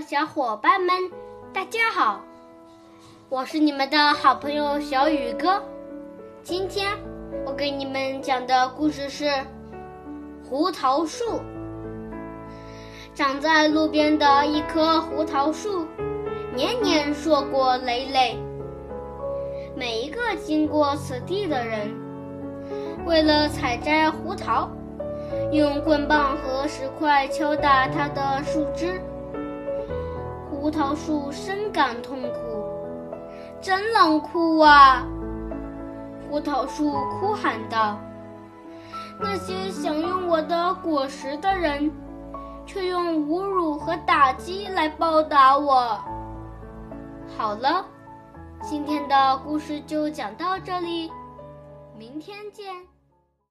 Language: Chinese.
小伙伴们，大家好！我是你们的好朋友小雨哥。今天我给你们讲的故事是《胡桃树》。长在路边的一棵胡桃树，年年硕果累累。每一个经过此地的人，为了采摘胡桃，用棍棒和石块敲打它的树。胡桃树深感痛苦，真冷酷啊！胡桃树哭喊道：“那些享用我的果实的人，却用侮辱和打击来报答我。”好了，今天的故事就讲到这里，明天见。